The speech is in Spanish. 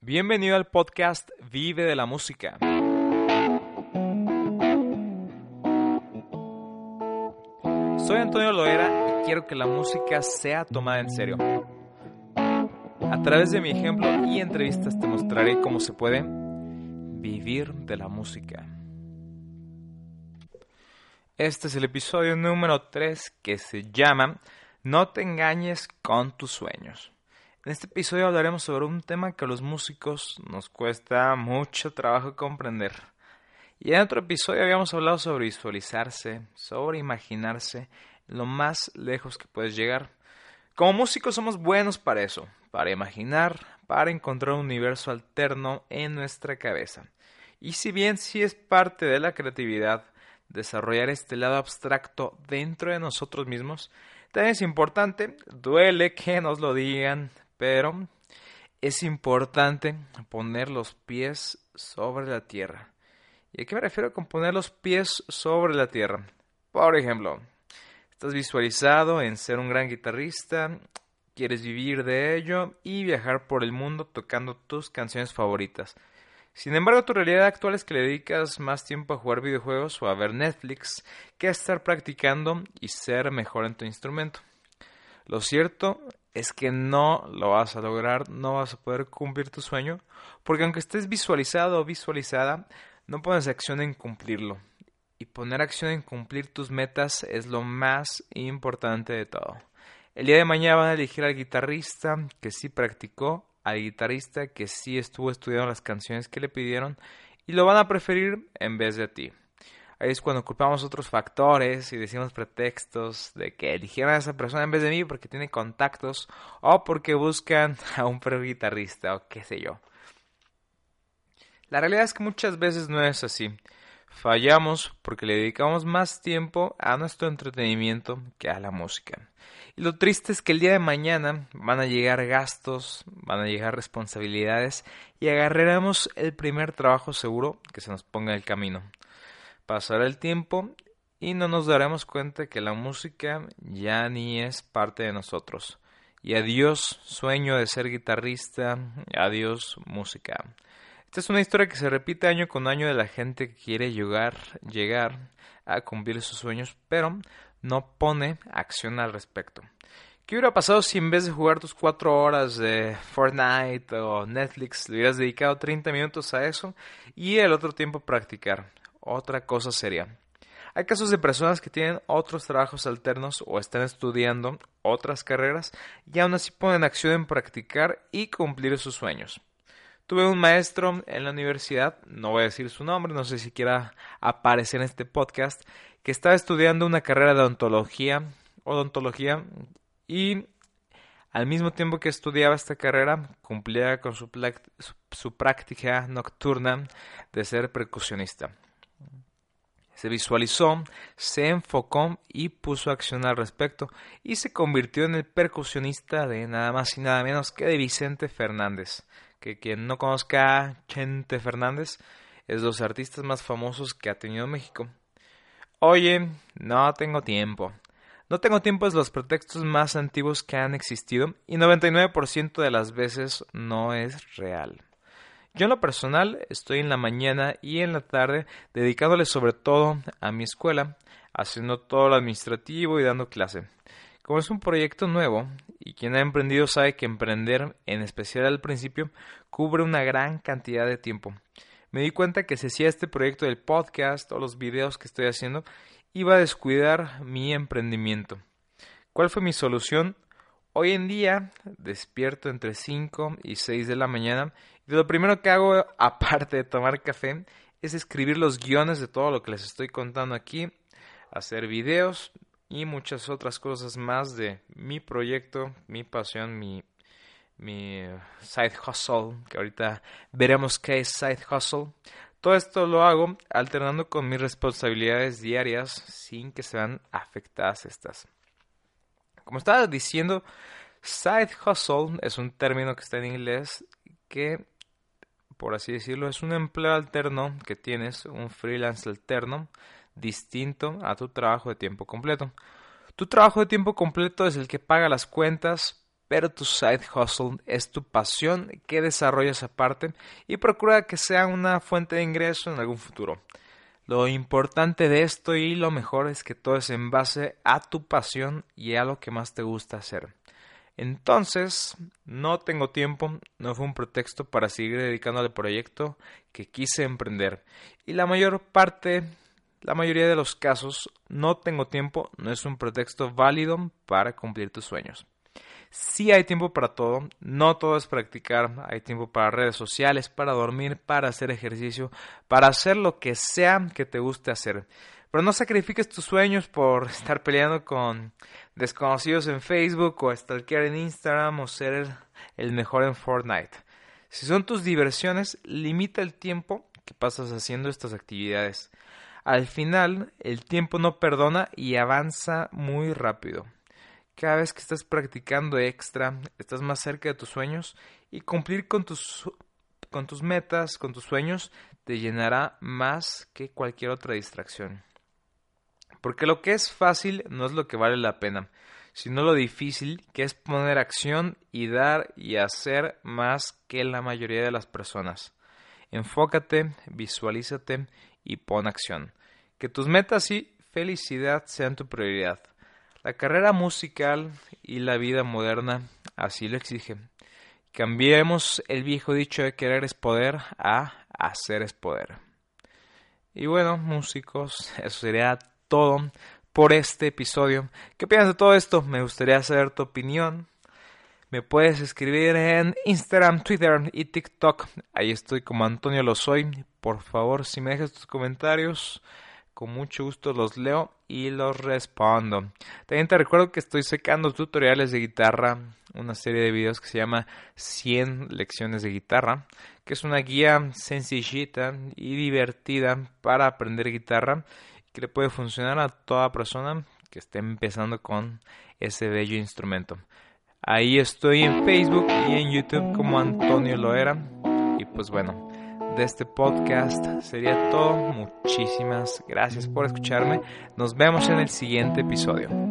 Bienvenido al podcast Vive de la Música. Soy Antonio Loera y quiero que la música sea tomada en serio. A través de mi ejemplo y entrevistas te mostraré cómo se puede vivir de la música. Este es el episodio número 3 que se llama No te engañes con tus sueños. En este episodio hablaremos sobre un tema que a los músicos nos cuesta mucho trabajo comprender. Y en otro episodio habíamos hablado sobre visualizarse, sobre imaginarse lo más lejos que puedes llegar. Como músicos somos buenos para eso, para imaginar, para encontrar un universo alterno en nuestra cabeza. Y si bien sí es parte de la creatividad desarrollar este lado abstracto dentro de nosotros mismos, también es importante, duele que nos lo digan, pero es importante poner los pies sobre la tierra. ¿Y a qué me refiero con poner los pies sobre la tierra? Por ejemplo, estás visualizado en ser un gran guitarrista, quieres vivir de ello y viajar por el mundo tocando tus canciones favoritas. Sin embargo, tu realidad actual es que le dedicas más tiempo a jugar videojuegos o a ver Netflix que a estar practicando y ser mejor en tu instrumento. Lo cierto es que no lo vas a lograr, no vas a poder cumplir tu sueño, porque aunque estés visualizado o visualizada, no pones acción en cumplirlo. Y poner acción en cumplir tus metas es lo más importante de todo. El día de mañana van a elegir al guitarrista que sí practicó al guitarrista que sí estuvo estudiando las canciones que le pidieron y lo van a preferir en vez de ti. Es cuando culpamos otros factores y decimos pretextos de que eligieron a esa persona en vez de mí porque tiene contactos o porque buscan a un pro guitarrista o qué sé yo. La realidad es que muchas veces no es así. Fallamos porque le dedicamos más tiempo a nuestro entretenimiento que a la música. Y lo triste es que el día de mañana van a llegar gastos, van a llegar responsabilidades y agarraremos el primer trabajo seguro que se nos ponga en el camino. Pasará el tiempo y no nos daremos cuenta que la música ya ni es parte de nosotros. Y adiós sueño de ser guitarrista, adiós música. Esta es una historia que se repite año con año de la gente que quiere llegar, llegar a cumplir sus sueños, pero no pone acción al respecto. ¿Qué hubiera pasado si en vez de jugar tus cuatro horas de Fortnite o Netflix le hubieras dedicado 30 minutos a eso y el otro tiempo practicar? Otra cosa sería. Hay casos de personas que tienen otros trabajos alternos o están estudiando otras carreras y aún así ponen acción en practicar y cumplir sus sueños. Tuve un maestro en la universidad, no voy a decir su nombre, no sé si quiera aparecer en este podcast, que estaba estudiando una carrera de odontología, odontología y al mismo tiempo que estudiaba esta carrera, cumplía con su, su práctica nocturna de ser percusionista. Se visualizó, se enfocó y puso acción al respecto y se convirtió en el percusionista de nada más y nada menos que de Vicente Fernández que quien no conozca a Chente Fernández es de los artistas más famosos que ha tenido México. Oye, no tengo tiempo. No tengo tiempo es los pretextos más antiguos que han existido y 99% de las veces no es real. Yo en lo personal estoy en la mañana y en la tarde dedicándole sobre todo a mi escuela, haciendo todo lo administrativo y dando clase. Como es un proyecto nuevo, y quien ha emprendido sabe que emprender, en especial al principio, cubre una gran cantidad de tiempo. Me di cuenta que si hacía este proyecto del podcast o los videos que estoy haciendo, iba a descuidar mi emprendimiento. ¿Cuál fue mi solución? Hoy en día despierto entre 5 y 6 de la mañana y lo primero que hago, aparte de tomar café, es escribir los guiones de todo lo que les estoy contando aquí, hacer videos, y muchas otras cosas más de mi proyecto, mi pasión, mi, mi side hustle, que ahorita veremos qué es side hustle. Todo esto lo hago alternando con mis responsabilidades diarias sin que sean afectadas estas. Como estaba diciendo, side hustle es un término que está en inglés que, por así decirlo, es un empleo alterno que tienes, un freelance alterno distinto a tu trabajo de tiempo completo. Tu trabajo de tiempo completo es el que paga las cuentas, pero tu side hustle es tu pasión que desarrollas aparte y procura que sea una fuente de ingreso en algún futuro. Lo importante de esto y lo mejor es que todo es en base a tu pasión y a lo que más te gusta hacer. Entonces, no tengo tiempo, no fue un pretexto para seguir dedicando al proyecto que quise emprender. Y la mayor parte, la mayoría de los casos, no tengo tiempo no es un pretexto válido para cumplir tus sueños. Sí hay tiempo para todo, no todo es practicar, hay tiempo para redes sociales, para dormir, para hacer ejercicio, para hacer lo que sea que te guste hacer. Pero no sacrifiques tus sueños por estar peleando con desconocidos en Facebook o stalkear en Instagram o ser el, mejor en Fortnite. Si son tus diversiones, limita el tiempo que pasas haciendo estas actividades. Al final, el tiempo no perdona y avanza muy rápido. Cada vez que estás practicando extra, estás más cerca de tus sueños y cumplir con tus, con tus metas, con tus sueños, te llenará más que cualquier otra distracción. Porque lo que es fácil no es lo que vale la pena, sino lo difícil que es poner acción y dar y hacer más que la mayoría de las personas. Enfócate, visualízate y pon acción. Que tus metas y felicidad sean tu prioridad. La carrera musical y la vida moderna así lo exigen. Cambiemos el viejo dicho de querer es poder a hacer es poder. Y bueno, músicos, eso sería todo por este episodio. ¿Qué piensas de todo esto? Me gustaría saber tu opinión. Me puedes escribir en Instagram, Twitter y TikTok. Ahí estoy como Antonio lo soy. Por favor, si me dejas tus comentarios, con mucho gusto los leo y los respondo. También te recuerdo que estoy secando tutoriales de guitarra, una serie de videos que se llama 100 lecciones de guitarra, que es una guía sencillita y divertida para aprender guitarra que le puede funcionar a toda persona que esté empezando con ese bello instrumento. Ahí estoy en Facebook y en YouTube como Antonio Loera. Y pues bueno, de este podcast sería todo. Muchísimas gracias por escucharme. Nos vemos en el siguiente episodio.